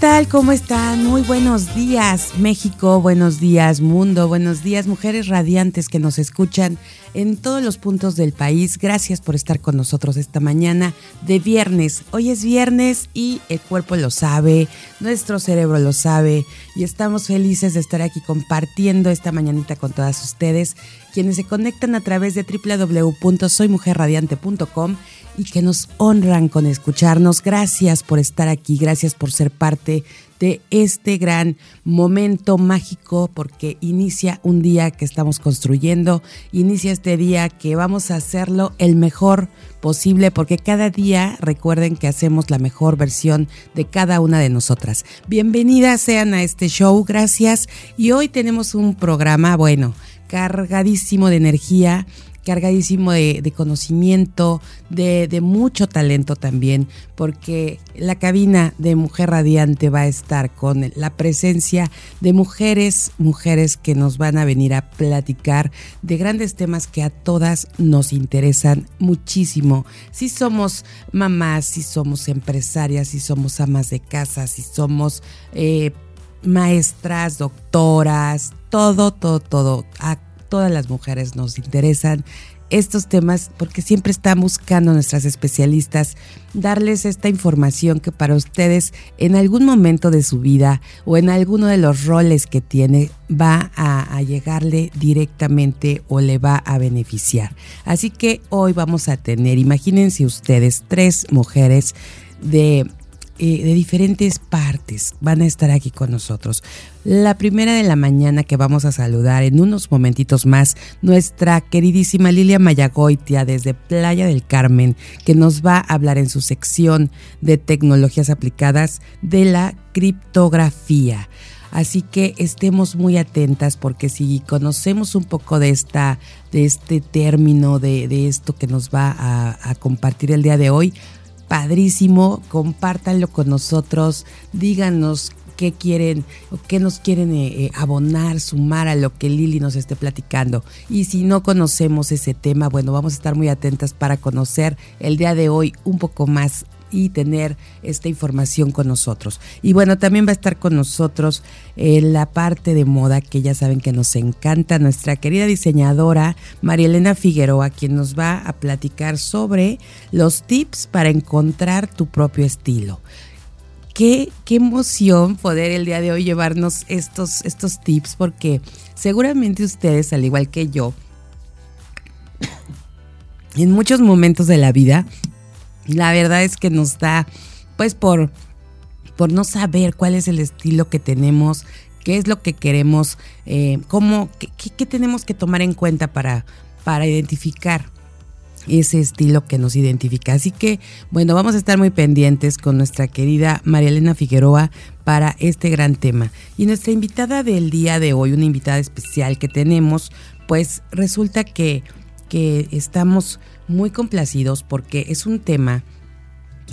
Tal? ¿Cómo están? Muy buenos días, México, buenos días, mundo, buenos días, mujeres radiantes que nos escuchan en todos los puntos del país. Gracias por estar con nosotros esta mañana de viernes. Hoy es viernes y el cuerpo lo sabe, nuestro cerebro lo sabe y estamos felices de estar aquí compartiendo esta mañanita con todas ustedes, quienes se conectan a través de www.soymujerradiante.com y que nos honran con escucharnos. Gracias por estar aquí, gracias por ser parte de este gran momento mágico porque inicia un día que estamos construyendo, inicia este día que vamos a hacerlo el mejor posible porque cada día recuerden que hacemos la mejor versión de cada una de nosotras. Bienvenidas sean a este show, gracias. Y hoy tenemos un programa, bueno, cargadísimo de energía cargadísimo de, conocimiento, de, mucho talento también, porque la cabina de Mujer Radiante va a estar con la presencia de mujeres, mujeres que nos van a venir a platicar de grandes temas que a todas nos interesan muchísimo. Si somos mamás, si somos empresarias, si somos amas de casa, si somos... Eh, maestras, doctoras, todo, todo, todo todas las mujeres nos interesan estos temas porque siempre están buscando nuestras especialistas darles esta información que para ustedes en algún momento de su vida o en alguno de los roles que tiene va a, a, llegarle directamente o le va a beneficiar. Así que hoy vamos a tener, imagínense ustedes, tres mujeres de eh, de diferentes partes van a estar aquí con nosotros. La primera de la mañana que vamos a saludar en unos momentitos más, nuestra queridísima Lilia Mayagoitia desde Playa del Carmen, que nos va a hablar en su sección de tecnologías aplicadas de la criptografía. Así que estemos muy atentas porque si conocemos un poco de esta, de este término, de, esto que nos va a compartir el día de hoy, padrísimo, compártanlo con nosotros, díganos qué quieren o qué nos quieren eh, eh, abonar, sumar a lo que Lili nos esté platicando. Y si no conocemos ese tema, bueno, vamos a estar muy atentas para conocer el día de hoy un poco más y tener esta información con nosotros. Y bueno, también va a estar con nosotros eh, la parte de moda que ya saben que nos encanta, nuestra querida diseñadora María Elena Figueroa, quien nos va a platicar sobre los tips para encontrar tu propio estilo. Qué, qué emoción poder el día de hoy llevarnos estos, estos tips porque seguramente ustedes, al igual que yo, en muchos momentos de la vida la verdad es que nos da, pues por, por no saber cuál es el estilo que tenemos, qué es lo que queremos, eh, cómo, qué, tenemos que tomar en cuenta para, para identificar ese estilo que nos identifica. Así que, bueno, vamos a estar muy pendientes con nuestra querida María Elena Figueroa para este gran tema. Y nuestra invitada del día de hoy, una invitada especial que tenemos, pues resulta que, que estamos muy complacidos porque es un tema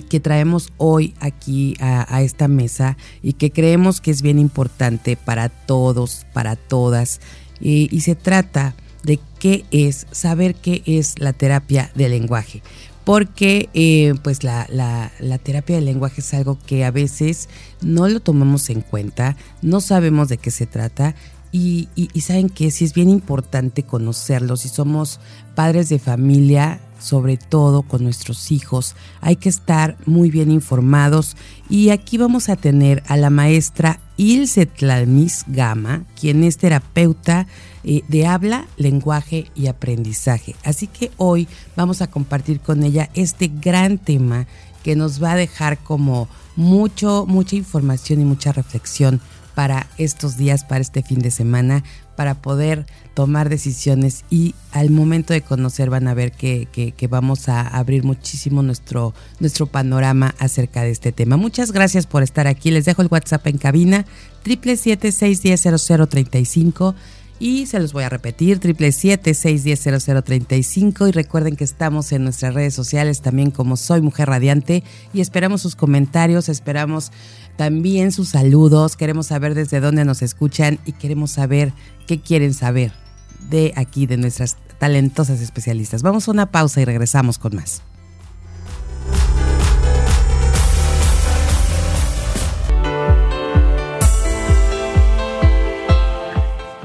que traemos hoy aquí a, esta mesa y que creemos que es bien importante para todos, para todas. Y, se trata de qué es, saber qué es la terapia del lenguaje. Porque eh, pues la, la, terapia del lenguaje es algo que a veces no lo tomamos en cuenta, no sabemos de qué se trata y, saben que sí es bien importante conocerlo. Si somos padres de familia, sobre todo con nuestros hijos. Hay que estar muy bien informados y aquí vamos a tener a la maestra Ilse Tlalmis Gama, quien es terapeuta eh, de habla, lenguaje y aprendizaje. Así que hoy vamos a compartir con ella este gran tema que nos va a dejar como mucho, mucha información y mucha reflexión para estos días, para este fin de semana, para poder tomar decisiones y al momento de conocer van a ver que, vamos a abrir muchísimo nuestro, nuestro panorama acerca de este tema. Muchas gracias por estar aquí. Les dejo el WhatsApp en cabina, 777-610-0035 y se los voy a repetir, 777-610-0035 y recuerden que estamos en nuestras redes sociales también como Soy Mujer Radiante y esperamos sus comentarios, esperamos también sus saludos, queremos saber desde dónde nos escuchan y queremos saber qué quieren saber de aquí, de nuestras talentosas especialistas. Vamos a una pausa y regresamos con más.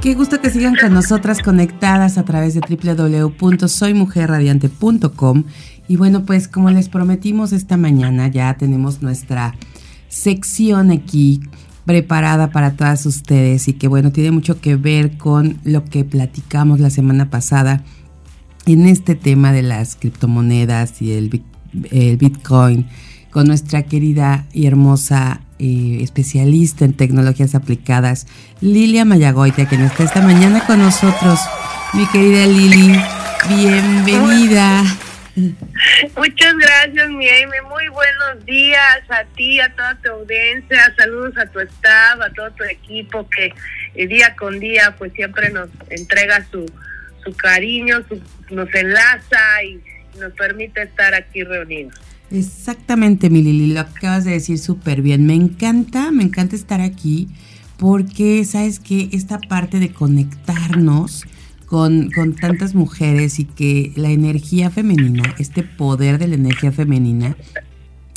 Qué gusto que sigan con nosotras conectadas a través de www.soymujerradiante.com. Y bueno, pues como les prometimos esta mañana, ya tenemos nuestra sección aquí preparada para todas ustedes y que bueno, tiene mucho que ver con lo que platicamos la semana pasada en este tema de las criptomonedas y el, Bitcoin con nuestra querida y hermosa eh, especialista en tecnologías aplicadas, Lilia Mayagoita, que está esta mañana con nosotros. Mi querida Lili, bienvenida. Muchas gracias, mi Amy. Muy buenos días a ti, a toda tu audiencia. Saludos a tu staff, a todo tu equipo que eh, día con día pues siempre nos entrega su, su cariño, nos enlaza y nos permite estar aquí reunidos. Exactamente, mi Lili, lo acabas de decir súper bien. Me encanta, me encanta estar aquí porque sabes que esta parte de conectarnos con, tantas mujeres y que la energía femenina, este poder de la energía femenina,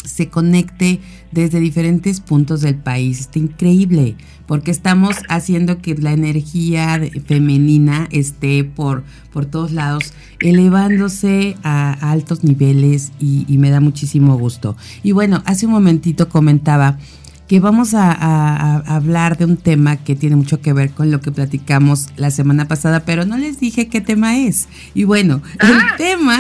se conecte desde diferentes puntos del país. Está increíble, porque estamos haciendo que la energía femenina esté por, por todos lados, elevándose a, altos niveles y, y, me da muchísimo gusto. Y bueno, hace un momentito comentaba que vamos a, hablar de un tema que tiene mucho que ver con lo que platicamos la semana pasada, pero no les dije qué tema es. Y bueno, el ah. tema,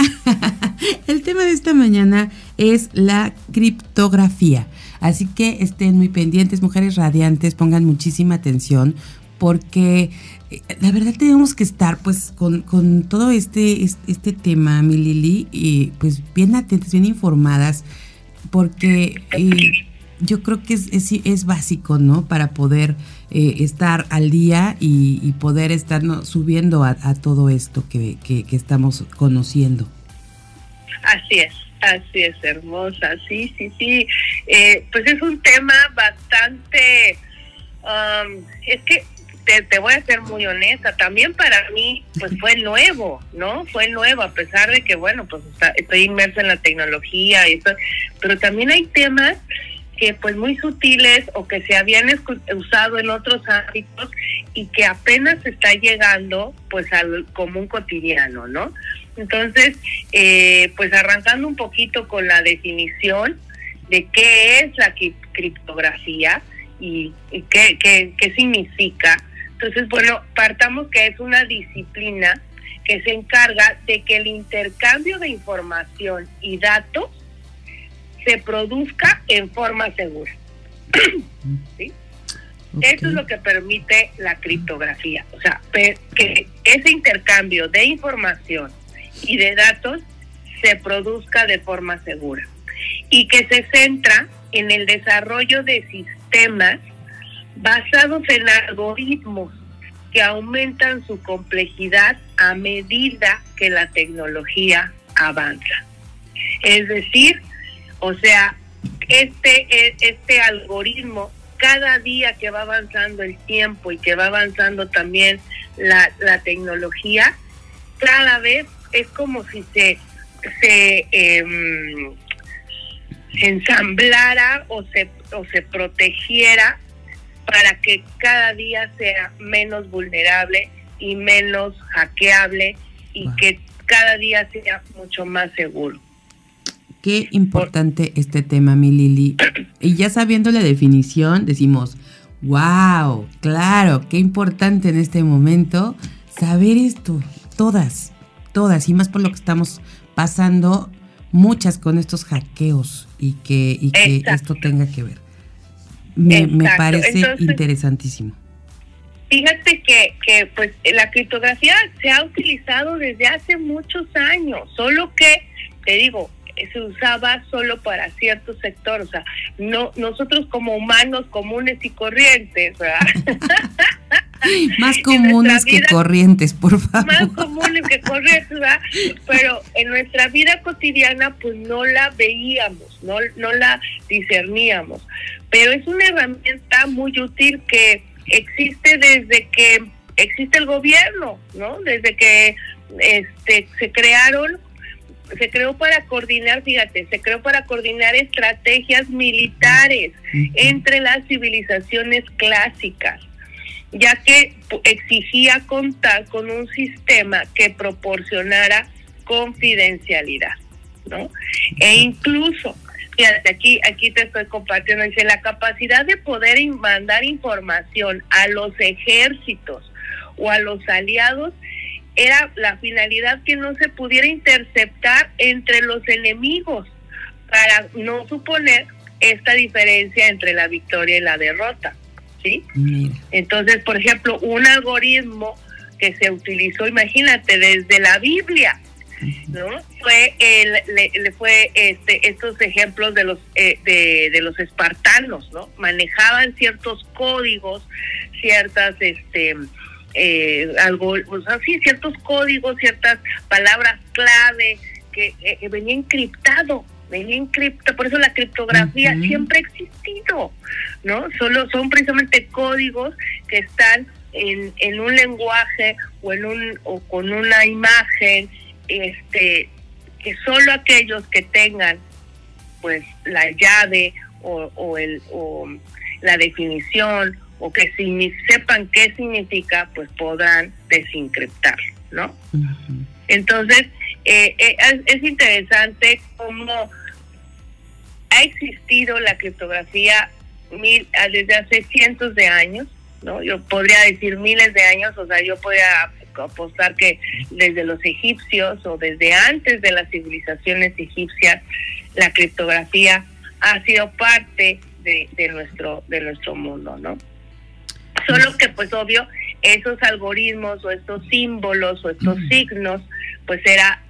el tema de esta mañana es la criptografía. Así que estén muy pendientes, mujeres radiantes, pongan muchísima atención porque eh, la verdad tenemos que estar pues con, todo este, este, tema, mi Lili, y pues bien atentas, bien informadas, porque... Eh, yo creo que es, es, básico, ¿no? Para poder eh, estar al día y, poder estar subiendo a, todo esto que, estamos conociendo. Así es, así es, hermosa, sí, sí, sí. Eh, pues es un tema bastante, um, es que te, voy a ser muy honesta, también para mí pues fue nuevo, ¿no? Fue nuevo, a pesar de que, bueno, pues estoy inmersa en la tecnología y eso, pero también hay temas que pues muy sutiles o que se habían usado en otros ámbitos y que apenas está llegando pues al común cotidiano, ¿no? Entonces, eh, pues arrancando un poquito con la definición de qué es la criptografía y, qué, qué, qué significa. Entonces, bueno, partamos que es una disciplina que se encarga de que el intercambio de información y datos se produzca en forma segura. Eso es lo que permite la criptografía, o sea, que ese intercambio de información y de datos se produzca de forma segura y que se centra en el desarrollo de sistemas basados en algoritmos que aumentan su complejidad a medida que la tecnología avanza. Es decir, o sea, este, e, este algoritmo, cada día que va avanzando el tiempo y que va avanzando también la, tecnología, cada vez es como si se, se em, ensamblara o se, o se protegiera para que cada día sea menos vulnerable y menos hackeable y que cada día sea mucho más seguro. Qué importante este tema, mi Lili. Y ya sabiendo la definición, decimos, wow, claro, qué importante en este momento saber esto. Todas, todas, y más por lo que estamos pasando, muchas con estos hackeos y que, y que esto tenga que ver. me, parece interesantísimo. Fíjate que, que pues la criptografía se ha utilizado desde hace muchos años, solo que, te digo, se usaba solo para ciertos sectores, o sea, no nosotros como humanos comunes y corrientes, ¿verdad? Más comunes que corrientes, por favor. Más comunes que corrientes, ¿verdad? Pero en nuestra vida cotidiana pues no la veíamos, no, no la discerníamos. Pero es una herramienta muy útil que existe desde que existe el gobierno, ¿no? Desde que este se crearon se creó para coordinar, fíjate, se creó para coordinar estrategias militares entre las civilizaciones clásicas, ya que exigía contar con un sistema que proporcionara confidencialidad, ¿no? E incluso, fíjate, aquí, aquí te estoy compartiendo, dice, la capacidad de poder mandar información a los ejércitos o a los aliados era la finalidad que no se pudiera interceptar entre los enemigos para no suponer esta diferencia entre la victoria y la derrota. ¿sí? Entonces, por ejemplo, un algoritmo que se utilizó, imagínate, desde la Biblia, ¿no? Fue el, le, fue este estos ejemplos de los eh, de, de, los espartanos, ¿no? Manejaban ciertos códigos, ciertas este eh, algo, pues así, ciertos códigos, ciertas palabras clave que eh, venía encriptado, venía encriptado, por eso la criptografía siempre ha existido, ¿no? Solo son precisamente códigos que están en, en un lenguaje o en un o con una imagen, este, que solo aquellos que tengan pues la llave o, o el o la definición o que si sepan qué significa, pues podrán desencriptar, ¿no? Entonces, eh, eh, es, interesante cómo ha existido la criptografía mil, ah, desde hace cientos de años, ¿no? Yo podría decir miles de años, o sea, yo podría apostar que desde los egipcios o desde antes de las civilizaciones egipcias, la criptografía ha sido parte de, de nuestro de nuestro mundo, ¿no? Solo que pues obvio, esos algoritmos o estos símbolos o estos signos, pues era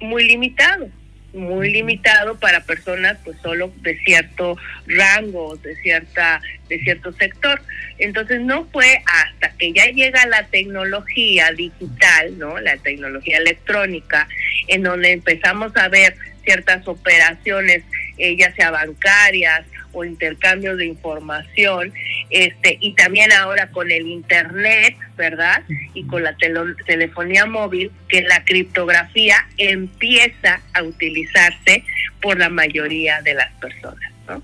muy limitado, muy limitado para personas pues solo de cierto rango, de cierta de cierto sector. Entonces no fue hasta que ya llega la tecnología digital, ¿no? La tecnología electrónica en donde empezamos a ver ciertas operaciones, eh, ya sea bancarias o intercambios de información, este y también ahora con el internet, ¿verdad? Y con la telefonía móvil, que la criptografía empieza a utilizarse por la mayoría de las personas, ¿no?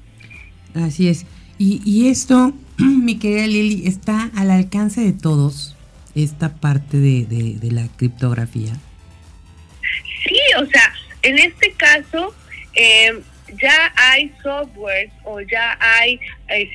Así es. Y, y esto, mi querida Lili, está al alcance de todos, esta parte de, de la criptografía. Sí, o sea, en este caso, eh, ya hay software o ya hay,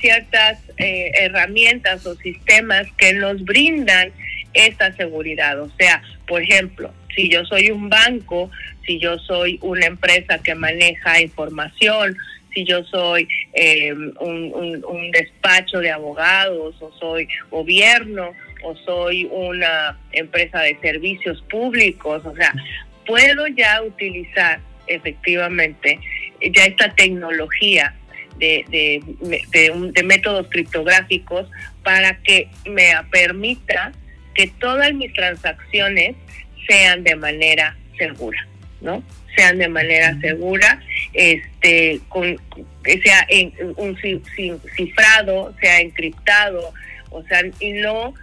ciertas eh, herramientas o sistemas que nos brindan esta seguridad. O sea, por ejemplo, si yo soy un banco, si yo soy una empresa que maneja información, si yo soy eh, un, un, despacho de abogados o soy gobierno o soy una empresa de servicios públicos, o sea, puedo ya utilizar efectivamente ya esta tecnología de, de, de, métodos criptográficos para que me permita que todas mis transacciones sean de manera segura, ¿no? Sean de manera segura, este, con, que sea en, un cifrado, sea encriptado, o sea, y no,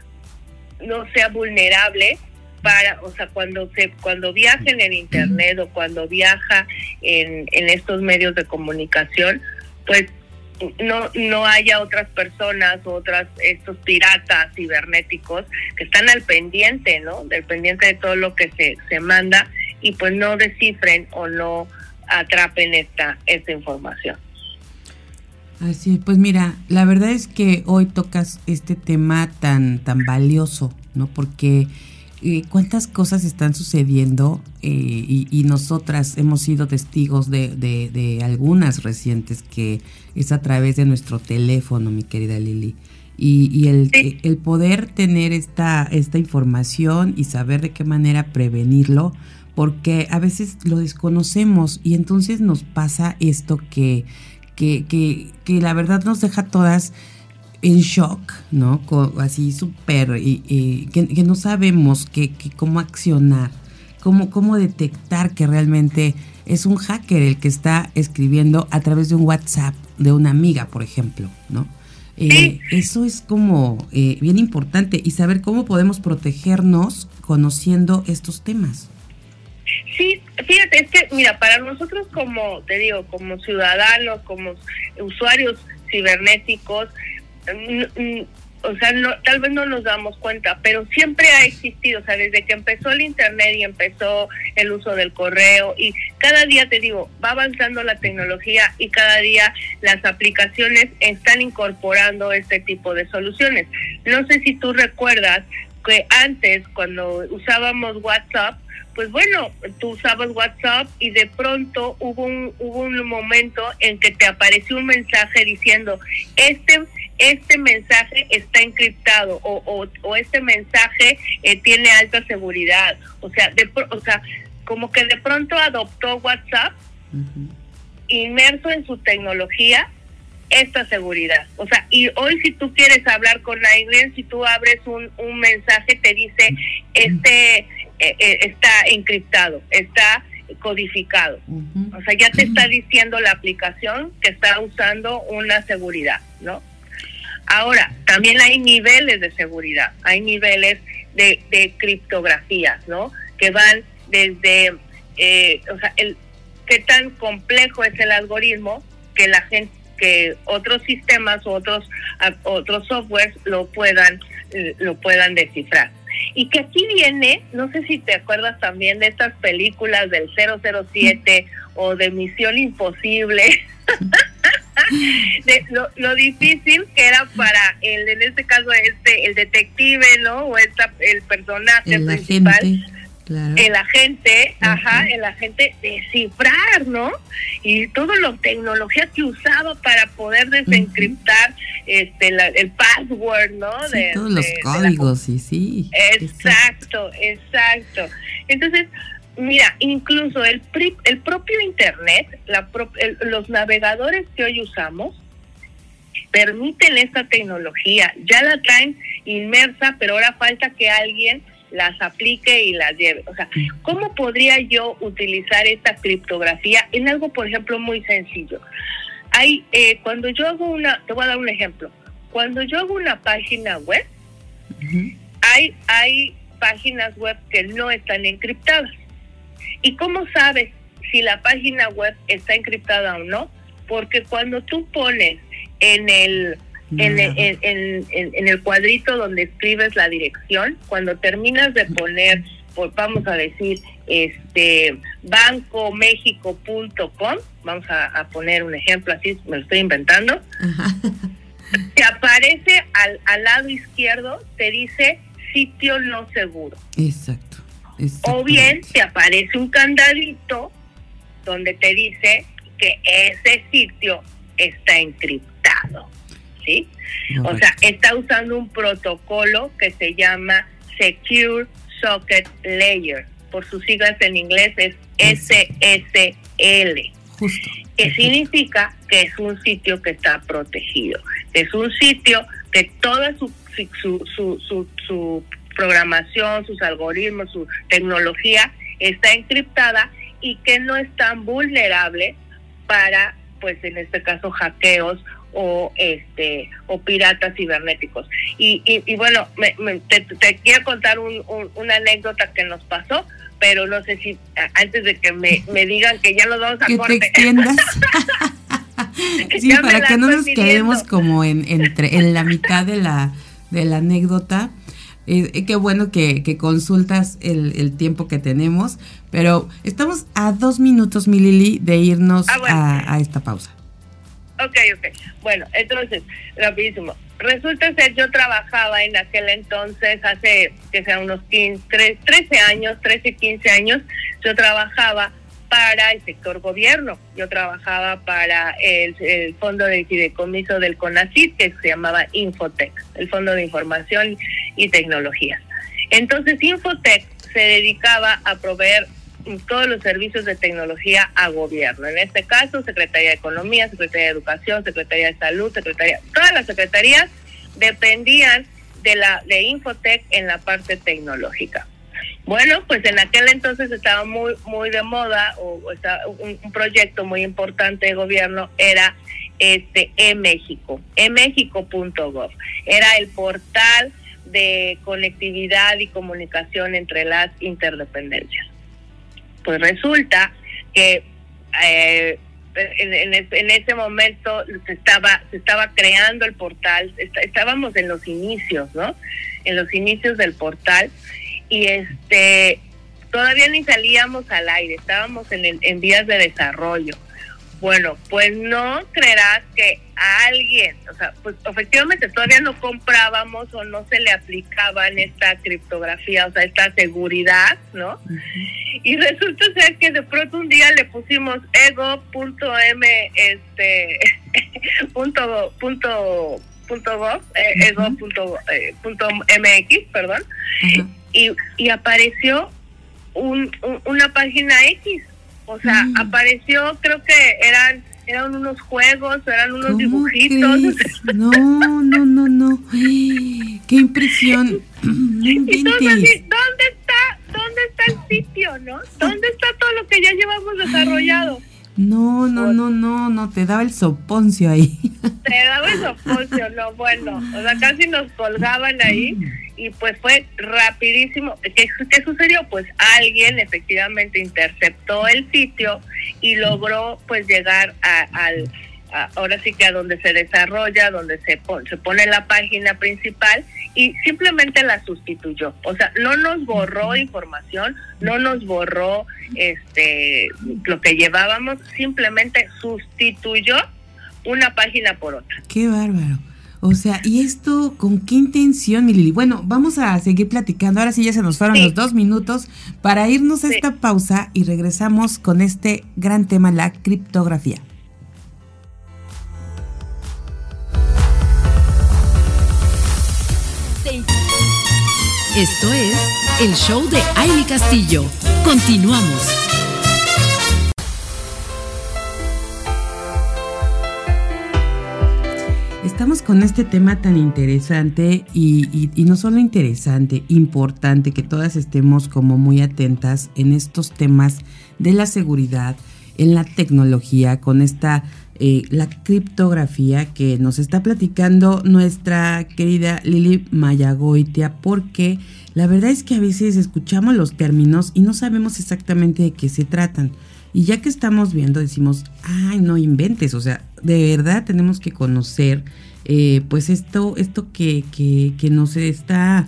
no sea vulnerable para, o sea, cuando se, cuando viaja en el internet o cuando viaja en, en estos medios de comunicación, pues no no haya otras personas otras estos piratas cibernéticos que están al pendiente no del pendiente de todo lo que se, se manda y pues no descifren o no atrapen esta esta información. Así pues mira la verdad es que hoy tocas este tema tan tan valioso no porque eh, cuántas cosas están sucediendo eh, y, nosotras hemos sido testigos de, algunas recientes que es a través de nuestro teléfono, mi querida Lili. Y, el, el, poder tener esta, esta información y saber de qué manera prevenirlo, porque a veces lo desconocemos y entonces nos pasa esto que, que, que, que la verdad nos deja todas en shock, ¿no? así súper, y que, no sabemos que, cómo accionar, cómo, cómo detectar que realmente es un hacker el que está escribiendo a través de un WhatsApp de una amiga, por ejemplo, ¿no? Eh, eso es como eh, bien importante y saber cómo podemos protegernos conociendo estos temas. Sí, fíjate, es que, mira, para nosotros como, te digo, como ciudadanos, como usuarios cibernéticos, o sea, tal vez no nos damos cuenta, pero siempre ha existido, o sea, desde que empezó el Internet y empezó el uso del correo y cada día, te digo, va avanzando la tecnología y cada día las aplicaciones están incorporando este tipo de soluciones. No sé si tú recuerdas que antes, cuando usábamos WhatsApp, pues bueno, tú usabas WhatsApp y de pronto hubo un, hubo un momento en que te apareció un mensaje diciendo, este este mensaje está encriptado o, o, este mensaje eh, tiene alta seguridad. O sea, de, o sea, como que de pronto adoptó WhatsApp, inmerso en su tecnología, esta seguridad. O sea, y hoy si tú quieres hablar con alguien, si tú abres un, un mensaje, te dice, este eh, eh, está encriptado, está codificado. O sea, ya te está diciendo la aplicación que está usando una seguridad, ¿no? Ahora, también hay niveles de seguridad, hay niveles de, de criptografía, ¿no? Que van desde, eh, o sea, el, qué tan complejo es el algoritmo que la gente, que otros sistemas o otros, otros softwares lo puedan, lo puedan descifrar. Y que aquí viene, no sé si te acuerdas también de estas películas del 007 o de Misión Imposible. de lo, lo, difícil que era para el, en este caso, este, el detective, ¿no? O esta, el personaje principal. El agente, ajá, el agente descifrar, ¿no? Y toda la tecnología que usaba para poder desencriptar este el password, ¿no? de, todos los códigos, sí, sí. Exacto, exacto. Entonces, Mira, incluso el, el propio Internet, la los navegadores que hoy usamos, permiten esta tecnología, ya la traen inmersa, pero ahora falta que alguien las aplique y las lleve. O sea, ¿cómo podría yo utilizar esta criptografía en algo, por ejemplo, muy sencillo? Hay, eh, cuando yo hago una, te voy a dar un ejemplo, cuando yo hago una página web, hay, hay páginas web que no están encriptadas. ¿Y cómo sabes si la página web está encriptada o no? Porque cuando tú pones en el en, en, el cuadrito donde escribes la dirección, cuando terminas de poner, vamos a decir, este bancomexico.com, vamos a, poner un ejemplo así, me lo estoy inventando, te aparece al, al lado izquierdo, te dice sitio no seguro. Exacto. O bien te aparece un candadito donde te dice que ese sitio está encriptado. ¿Sí? O sea, está usando un protocolo que se llama Secure Socket Layer. Por sus siglas en inglés es SSL. Justo. Que significa que es un sitio que está protegido. Es un sitio que toda su, su, su, su programación, sus algoritmos, su tecnología está encriptada y que no es tan vulnerable para, pues en este caso, hackeos o este o piratas cibernéticos. Y, y, bueno, te, quiero contar una anécdota que nos pasó, pero no sé si antes de que me, digan que ya nos vamos a corte. sí, para que no nos quedemos como en entre en la mitad de la de la anécdota eh, qué bueno que, consultas el, tiempo que tenemos, pero estamos a dos minutos, mi Lili, de irnos ah, a, esta pausa. Ok, ok. Bueno, entonces, rapidísimo. resulta ser, yo trabajaba en aquel entonces, hace que sea unos 15, 13 años, 13, 15 años, yo trabajaba para el sector gobierno. Yo trabajaba para el, fondo de fideicomiso del CONACYT, que se llamaba Infotec, el Fondo de Información y Tecnologías. Entonces, Infotec se dedicaba a proveer todos los servicios de tecnología a gobierno. En este caso, Secretaría de Economía, Secretaría de Educación, Secretaría de Salud, Secretaría, todas las secretarías dependían de la de Infotec en la parte tecnológica. Bueno, pues en aquel entonces estaba muy muy de moda o, un, proyecto muy importante de gobierno era este eMéxico, eMéxico.gov. Era el portal de conectividad y comunicación entre las interdependencias. Pues resulta que eh, en, ese momento se estaba se estaba creando el portal, estábamos en los inicios, ¿no? En los inicios del portal y este todavía ni salíamos al aire, estábamos en, en vías de desarrollo. Bueno, pues no creerás que a alguien, o sea, pues efectivamente todavía no comprábamos o no se le aplicaba en esta criptografía, o sea, esta seguridad, ¿no? Y resulta ser que de pronto un día le pusimos ego.m, este, punto, punto, punto gov, eh, ego.mx, eh, perdón, y, y apareció un, una página X. O sea, mm. apareció, creo que eran eran unos juegos, eran unos dibujitos. No, no, no, no. Qué impresión. y todos así, ¿dónde está, dónde está el sitio, no? ¿Dónde está todo lo que ya llevamos desarrollado? No, no, no, no, no, te daba el soponcio ahí. Te daba el soponcio, no, bueno, o sea, casi nos colgaban ahí y pues fue rapidísimo. ¿Qué, ¿Qué, sucedió? Pues alguien efectivamente interceptó el sitio y logró pues llegar a, al, ahora sí que a donde se desarrolla, donde se, se pone la página principal y simplemente la sustituyó. O sea, no nos borró información, no nos borró este lo que llevábamos, simplemente sustituyó una página por otra. Qué bárbaro. O sea, ¿y esto con qué intención, mi Lili? Bueno, vamos a seguir platicando. Ahora sí ya se nos fueron los dos minutos para irnos a esta pausa y regresamos con este gran tema, la criptografía. Esto es el show de Aile Castillo. Continuamos. Estamos con este tema tan interesante y, no solo interesante, importante que todas estemos como muy atentas en estos temas de la seguridad, en la tecnología, con esta, eh, la criptografía que nos está platicando nuestra querida Lili Mayagoitia, porque la verdad es que a veces escuchamos los términos y no sabemos exactamente de qué se tratan. Y ya que estamos viendo, decimos, ay, no inventes, o sea, de verdad tenemos que conocer, eh, pues esto, esto que, que, que nos está...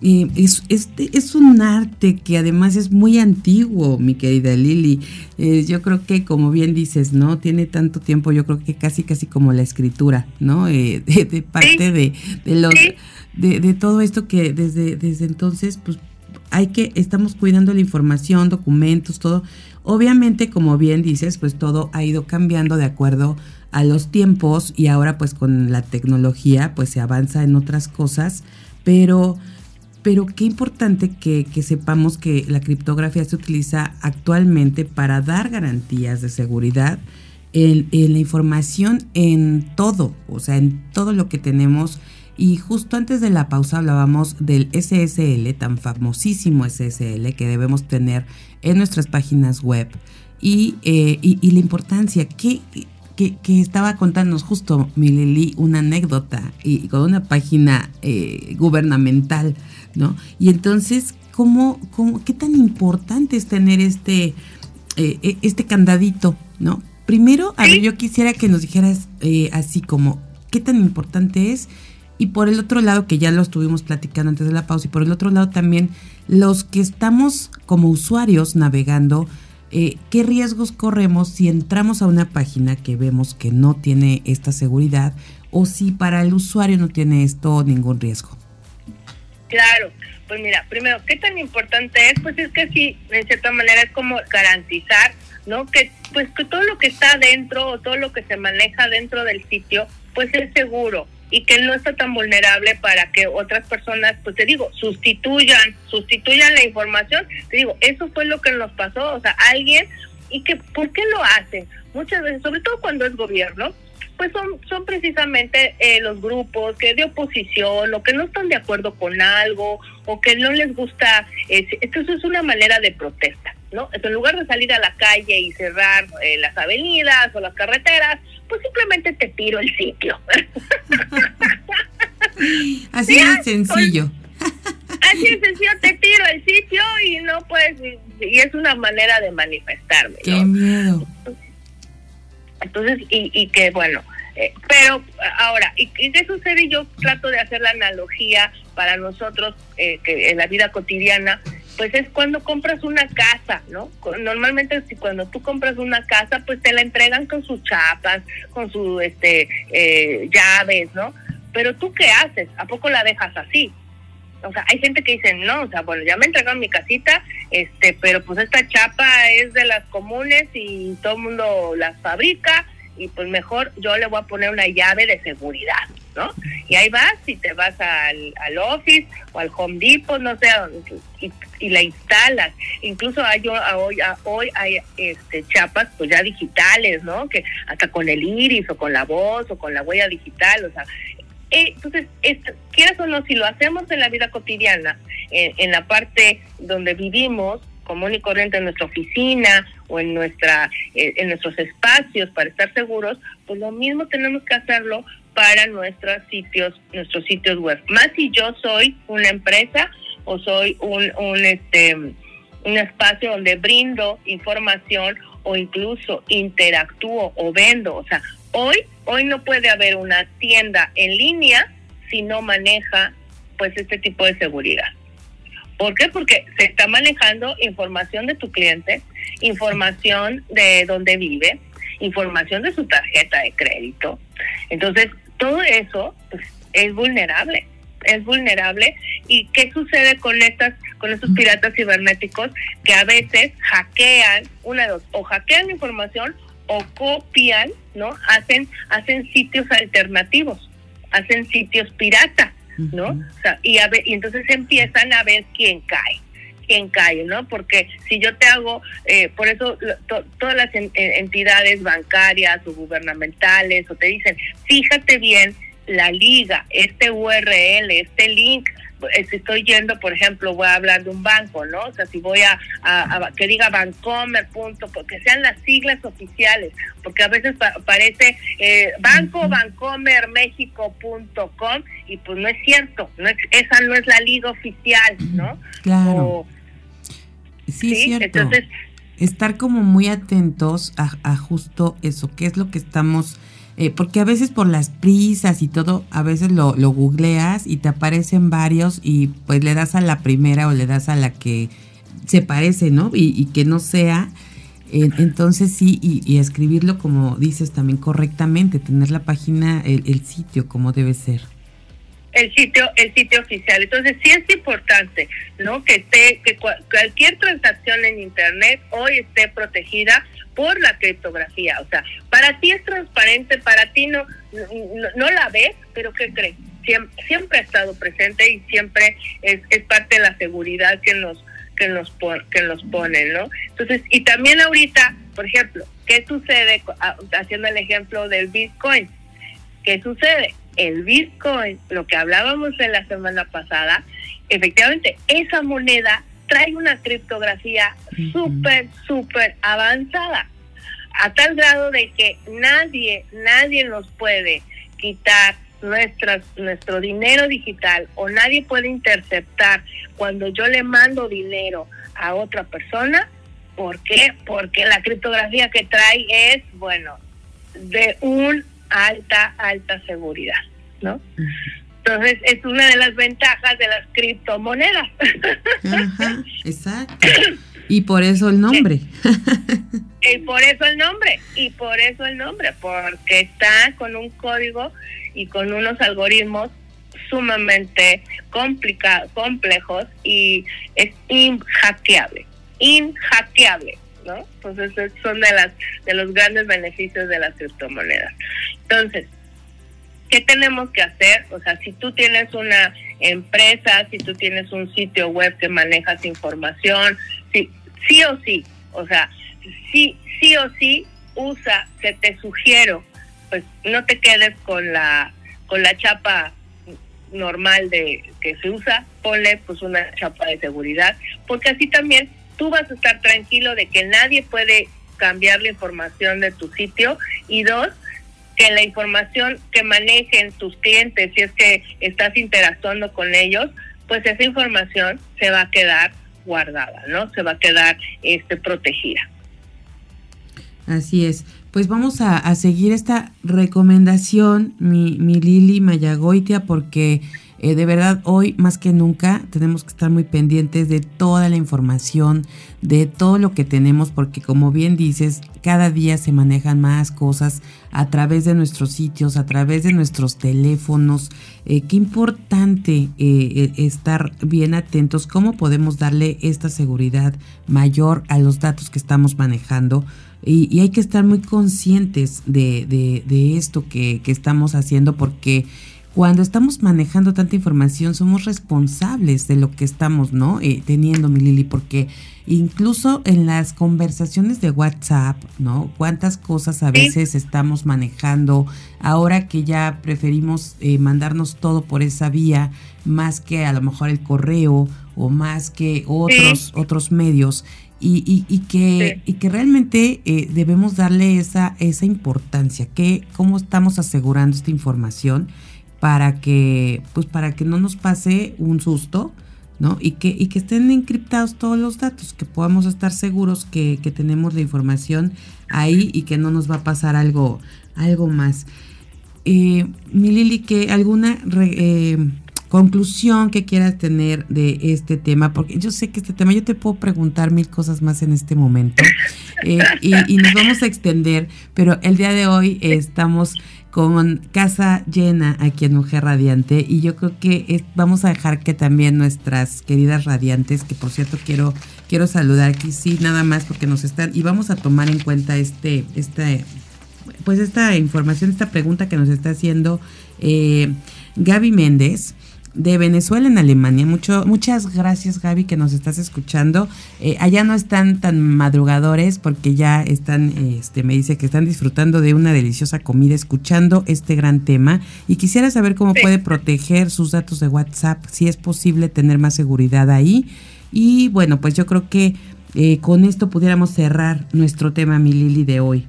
Eh, es, este, es un arte que además es muy antiguo, mi querida Lili. Eh, yo creo que, como bien dices, ¿no? Tiene tanto tiempo, yo creo que casi, casi como la escritura, ¿no? de, parte de, de, los, de, de, todo esto que desde, desde entonces, pues hay que, estamos cuidando la información, documentos, todo, Obviamente, como bien dices, pues todo ha ido cambiando de acuerdo a los tiempos y ahora pues con la tecnología pues se avanza en otras cosas, pero, pero qué importante que, sepamos que la criptografía se utiliza actualmente para dar garantías de seguridad en, la información en todo, o sea, en todo lo que tenemos. Y justo antes de la pausa hablábamos del SSL, tan famosísimo SSL que debemos tener en nuestras páginas web y, eh, la importancia que, que, estaba contándonos justo Mileli una anécdota y con una página eh, gubernamental, ¿no? Y entonces, ¿cómo, cómo, ¿qué tan importante es tener este, eh, e, este candadito, ¿no? Primero, a ver, yo quisiera que nos dijeras así como, ¿qué tan importante es? Y por el otro lado, que ya lo estuvimos platicando antes de la pausa, y por el otro lado también, los que estamos como usuarios navegando, eh, ¿qué riesgos corremos si entramos a una página que vemos que no tiene esta seguridad o si para el usuario no tiene esto ningún riesgo. Claro, pues mira, primero, ¿qué tan importante es? Pues es que sí, en cierta manera es como garantizar, ¿no? Que pues que todo lo que está dentro o todo lo que se maneja dentro del sitio, pues es seguro y que no está tan vulnerable para que otras personas, pues te digo, sustituyan, sustituyan la información. Te digo, eso fue lo que nos pasó, o sea, alguien y que ¿por qué lo hacen? Muchas veces, sobre todo cuando es gobierno, pues son, son precisamente eh, los grupos que de oposición o que no están de acuerdo con algo o que no les gusta. Eh, entonces es una manera de protesta, ¿no? en lugar de salir a la calle y cerrar eh, las avenidas o las carreteras, pues simplemente te tiro el sitio. Así de sencillo. así de sencillo, te tiro el sitio y no puedes, y, es una manera de manifestarme. Qué miedo. Entonces, y, y que bueno, eh, pero ahora, ¿y, qué sucede? Yo trato de hacer la analogía para nosotros eh, que en la vida cotidiana, pues es cuando compras una casa, ¿no? Normalmente si cuando tú compras una casa, pues te la entregan con sus chapas, con sus este, eh, llaves, ¿no? Pero tú qué haces? ¿A poco la dejas así? O sea, hay gente que dice, no, o sea, bueno, ya me entregaron mi casita, este, pero pues esta chapa es de las comunes y todo el mundo las fabrica y pues mejor yo le voy a poner una llave de seguridad, ¿no? Y ahí vas y te vas al, al office o al Home Depot, no sé, y, la instalas. Incluso hay, hoy, hoy hay este, chapas pues ya digitales, ¿no? Que hasta con el iris o con la voz o con la huella digital, o sea, entonces, quieras o no, si lo hacemos en la vida cotidiana, en, la parte donde vivimos, común y corriente en nuestra oficina o en nuestra eh, en nuestros espacios para estar seguros, pues lo mismo tenemos que hacerlo para nuestros sitios nuestros sitios web. Más si yo soy una empresa o soy un, un este un espacio donde brindo información o incluso interactúo o vendo, o sea, hoy Hoy no puede haber una tienda en línea si no maneja pues este tipo de seguridad. ¿Por qué? Porque se está manejando información de tu cliente, información de dónde vive, información de su tarjeta de crédito. Entonces, todo eso pues, es vulnerable, es vulnerable. ¿Y qué sucede con estas, con estos piratas cibernéticos que a veces hackean, una dos, o hackean información o copian, ¿no? Hacen, hacen sitios alternativos, hacen sitios pirata, ¿no? o sea, y, a y entonces empiezan a ver quién cae quién cae, ¿no? Porque si yo te hago, eh, por eso todas las entidades bancarias o gubernamentales o te dicen, fíjate bien la liga, este URL, este link, si estoy yendo, por ejemplo, voy a hablar de un banco, ¿no? O sea, si voy a, que diga Bancomer, punto, porque sean las siglas oficiales, porque a veces parece eh, banco Bancomer México.com y pues no es cierto, no es, esa no es la liga oficial, ¿no? Claro. sí, es cierto. Entonces, estar como muy atentos a, a justo eso, qué es lo que estamos eh, porque a veces por las prisas y todo, a veces lo, googleas y te aparecen varios y pues le das a la primera o le das a la que se parece, ¿no? Y, que no sea. entonces sí, y, escribirlo como dices también correctamente, tener la página, el sitio como debe ser el sitio el sitio oficial entonces sí es importante no que esté que cualquier transacción en internet hoy esté protegida por la criptografía. O sea, para ti es transparente, para ti no, no, la ves, pero ¿qué crees? Siempre, ha estado presente y siempre es, es parte de la seguridad que nos que nos que nos ponen, ¿no? Entonces, y también ahorita, por ejemplo, ¿qué sucede haciendo el ejemplo del Bitcoin? ¿Qué sucede? El Bitcoin, lo que hablábamos en la semana pasada, efectivamente, esa moneda trae una criptografía súper, súper avanzada, a tal grado de que nadie, nadie nos puede quitar nuestras, nuestro dinero digital o nadie puede interceptar cuando yo le mando dinero a otra persona. ¿Por qué? Porque la criptografía que trae es, bueno, de un alta, alta seguridad, ¿no? Entonces, es una de las ventajas de las criptomonedas. Ajá, exacto. Y por eso el nombre. y por eso el nombre, y por eso el nombre, porque está con un código y con unos algoritmos sumamente complicados, complejos y es inhackeable, inhackeable, ¿no? Entonces son de las de los grandes beneficios de las criptomonedas. Entonces, ¿qué tenemos que hacer? O sea, si tú tienes una empresa, si tú tienes un sitio web que manejas información, sí, sí o sí, o sea, sí, sí o sí usa, se te sugiero, pues no te quedes con la con la chapa normal de que se usa, ponle pues una chapa de seguridad, porque así también tú vas a estar tranquilo de que nadie puede cambiar la información de tu sitio y dos, que la información que manejen tus clientes, si es que estás interactuando con ellos, pues esa información se va a quedar guardada, ¿no? Se va a quedar este protegida. Así es. Pues vamos a, seguir esta recomendación, mi, mi Lili Mayagoitia, porque eh, de verdad, hoy más que nunca tenemos que estar muy pendientes de toda la información, de todo lo que tenemos, porque como bien dices, cada día se manejan más cosas a través de nuestros sitios, a través de nuestros teléfonos. Eh, qué importante eh, estar bien atentos, cómo podemos darle esta seguridad mayor a los datos que estamos manejando. Y, hay que estar muy conscientes de, esto que estamos haciendo porque cuando estamos manejando tanta información, somos responsables de lo que estamos, ¿no? Eh, teniendo, mi Lili, porque incluso en las conversaciones de WhatsApp, ¿no? Cuántas cosas a veces estamos manejando ahora que ya preferimos eh, mandarnos todo por esa vía más que a lo mejor el correo o más que otros otros medios y, y, que y que realmente eh, debemos darle esa esa importancia que cómo estamos asegurando esta información para que, pues para que no nos pase un susto, ¿no? Y que, y que estén encriptados todos los datos, que podamos estar seguros que, tenemos la información ahí y que no nos va a pasar algo, algo más. Eh, mi Lili, que alguna eh, conclusión que quieras tener de este tema, porque yo sé que este tema, yo te puedo preguntar mil cosas más en este momento eh, y, nos vamos a extender, pero el día de hoy estamos con casa llena aquí en Mujer Radiante y yo creo que vamos a dejar que también nuestras queridas radiantes, que por cierto quiero quiero saludar aquí sí nada más porque nos están y vamos a tomar en cuenta este este pues esta información esta pregunta que nos está haciendo eh, Gaby Méndez de Venezuela en Alemania. Mucho, muchas gracias Gaby que nos estás escuchando. Eh, allá no están tan madrugadores porque ya están, este, me dice que están disfrutando de una deliciosa comida escuchando este gran tema y quisiera saber cómo puede proteger sus datos de WhatsApp, si es posible tener más seguridad ahí. Y bueno, pues yo creo que eh, con esto pudiéramos cerrar nuestro tema, mi Lili, de hoy.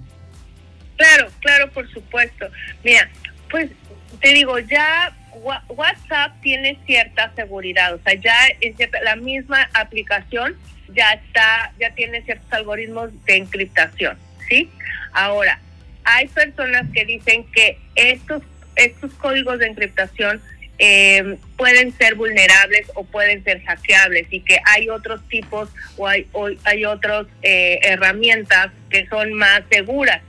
Claro, claro, por supuesto. Mira, pues te digo, ya WhatsApp tiene cierta seguridad, o sea, ya la misma aplicación ya está, ya tiene ciertos algoritmos de encriptación, ¿sí? Ahora, hay personas que dicen que estos, estos códigos de encriptación eh, pueden ser vulnerables o pueden ser hackeables y que hay otros tipos o hay, hay otras eh, herramientas que son más seguras.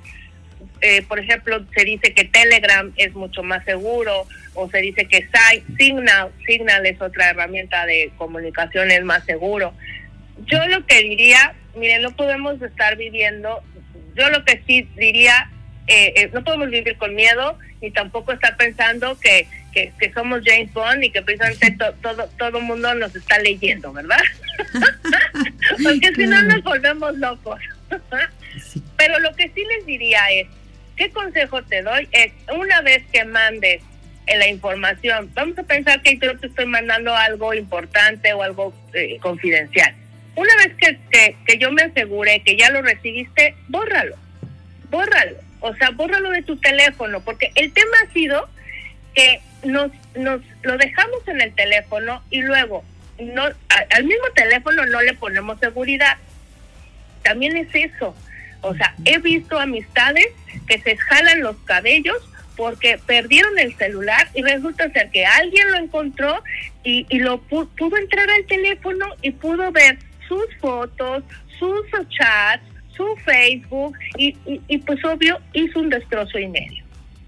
Eh, por ejemplo, se dice que Telegram es mucho más seguro o se dice que Signal, Signal es otra herramienta de comunicación, es más seguro. Yo lo que diría, miren, no podemos estar viviendo, yo lo que sí diría, eh, eh, no podemos vivir con miedo ni tampoco estar pensando que, que, somos James Bond y que precisamente todo todo mundo nos está leyendo, ¿verdad? Porque si no nos volvemos locos. Pero lo que sí les diría es, ¿qué consejo te doy? Es una vez que mandes la información, vamos a pensar que yo te estoy mandando algo importante o algo eh, confidencial. Una vez que, que, yo me asegure que ya lo recibiste, bórralo, bórralo, o sea, bórralo de tu teléfono, porque el tema ha sido que nos, nos lo dejamos en el teléfono y luego no al mismo teléfono no le ponemos seguridad. También es eso. O sea, he visto amistades que se jalan los cabellos porque perdieron el celular y resulta ser que alguien lo encontró y, lo pudo entrar al teléfono y pudo ver sus fotos, sus chats, su Facebook y, y, pues obvio hizo un destrozo y medio.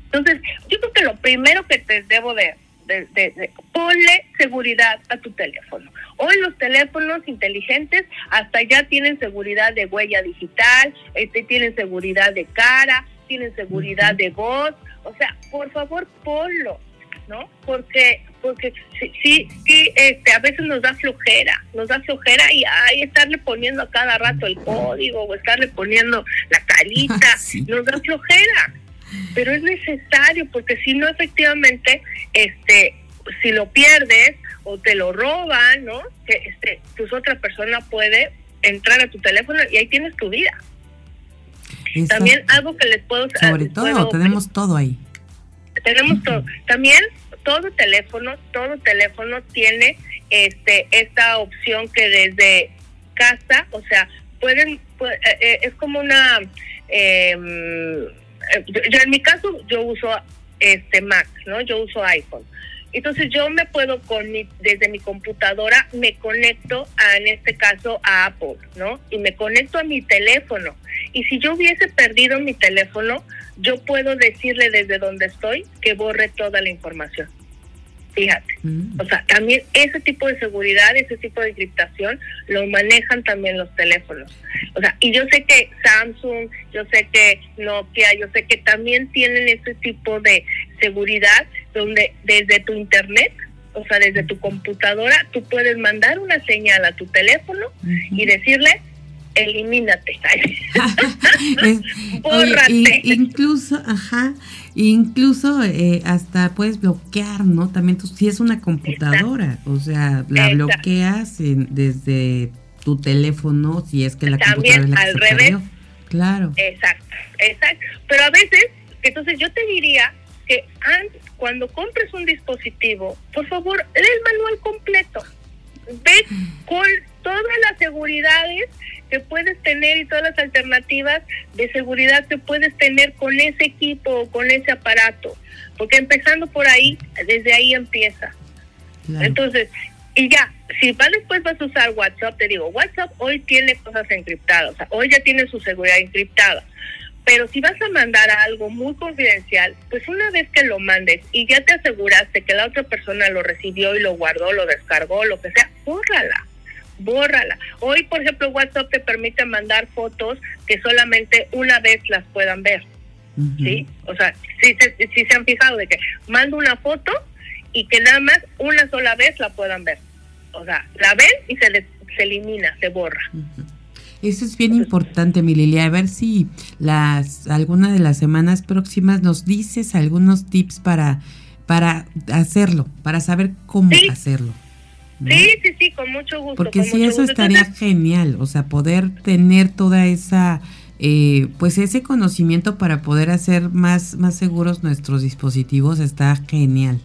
Entonces, yo creo que lo primero que te debo de, de, ponle seguridad a tu teléfono. Hoy los teléfonos inteligentes hasta ya tienen seguridad de huella digital, este tienen seguridad de cara, tienen seguridad de voz, o sea, por favor ponlo, ¿no? Porque porque sí, sí, este, a veces nos da flojera, nos da flojera y hay estarle poniendo a cada rato el código o estarle poniendo la carita, nos da flojera pero es necesario porque si no efectivamente este si lo pierdes o te lo roban no que este pues otra persona puede entrar a tu teléfono y ahí tienes tu vida. También algo que les puedo sobre todo tenemos todo ahí. Tenemos todo. También todo teléfono todo teléfono tiene este esta opción que desde casa o sea pueden eh, eh, es como una eh, eh, yo, en mi caso yo uso este Mac, ¿no? Yo uso iPhone. Entonces yo me puedo con desde mi computadora me conecto a, en este caso a Apple, ¿no? Y me conecto a mi teléfono. Y si yo hubiese perdido mi teléfono, yo puedo decirle desde donde estoy que borre toda la información. Fíjate. Mm. O sea, también ese tipo de seguridad, ese tipo de encriptación, lo manejan también los teléfonos. O sea, y yo sé que Samsung, yo sé que Nokia, yo sé que también tienen ese tipo de seguridad donde desde tu internet, o sea, desde tu computadora, tú puedes mandar una señal a tu teléfono y decirle, elimínate. Bórrate. incluso, ajá, incluso eh, hasta puedes bloquear, ¿no? También tú, si es una computadora, o sea, la bloqueas desde tu teléfono, si es que la computadora es la que al revés. Claro. Exacto, exacto. Pero a veces, entonces yo te diría que antes, cuando compres un dispositivo, por favor, lee el manual completo. Ve con todas las seguridades que puedes tener y todas las alternativas de seguridad que puedes tener con ese equipo o con ese aparato. Porque empezando por ahí, desde ahí empieza. Entonces, y ya, si va después vas a usar WhatsApp, te digo, WhatsApp hoy tiene cosas encriptadas, o sea, hoy ya tiene su seguridad encriptada. Pero si vas a mandar algo muy confidencial, pues una vez que lo mandes y ya te aseguraste que la otra persona lo recibió y lo guardó, lo descargó, lo que sea, bórrala bórrala. Hoy, por ejemplo, WhatsApp te permite mandar fotos que solamente una vez las puedan ver. ¿Sí? O sea, si, si, se han fijado de que mando una foto y que nada más una sola vez la puedan ver. O sea, la ven y se, les, se elimina, se borra. Eso es bien importante, mi Lilia. A ver si las alguna de las semanas próximas nos dices algunos tips para, para hacerlo, para saber cómo hacerlo. Sí, sí, sí, con mucho gusto. Porque sí, eso estaría genial, o sea, poder tener toda esa, eh, pues ese conocimiento para poder hacer más, más seguros nuestros dispositivos está genial.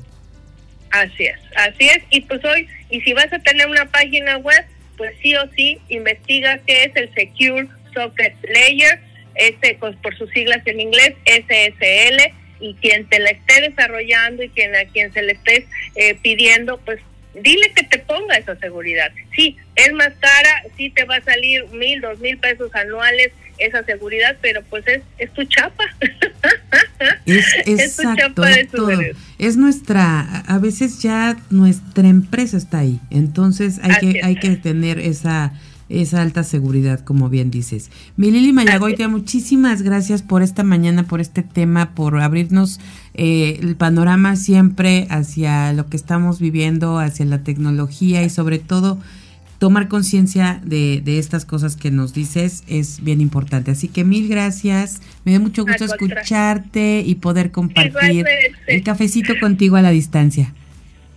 Así es, así es. Y pues hoy, y si vas a tener una página web, pues sí o sí, investiga qué es el Secure Socket Layer, este, pues por sus siglas en inglés, SSL, y quien te la esté desarrollando y quien a quien se le esté eh, pidiendo, pues dile que te ponga esa seguridad. Sí, es más cara, sí te va a salir mil, dos mil pesos anuales esa seguridad, pero pues es, es tu chapa. Es, es tu chapa de todo. Es nuestra, a veces ya nuestra empresa está ahí, entonces hay que, hay que tener esa esa alta seguridad, como bien dices. Milili Mayagoitia, muchísimas gracias por esta mañana, por este tema, por abrirnos eh, el panorama siempre hacia lo que estamos viviendo, hacia la tecnología y sobre todo tomar conciencia de, de, estas cosas que nos dices es bien importante. Así que mil gracias, me da mucho gusto escucharte y poder compartir el cafecito contigo a la distancia.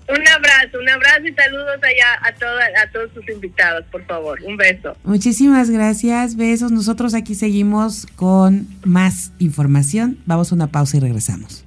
Un abrazo, un abrazo y saludos allá a, a todos sus invitados, por favor. Un beso. Muchísimas gracias, besos. Nosotros aquí seguimos con más información. Vamos a una pausa y regresamos.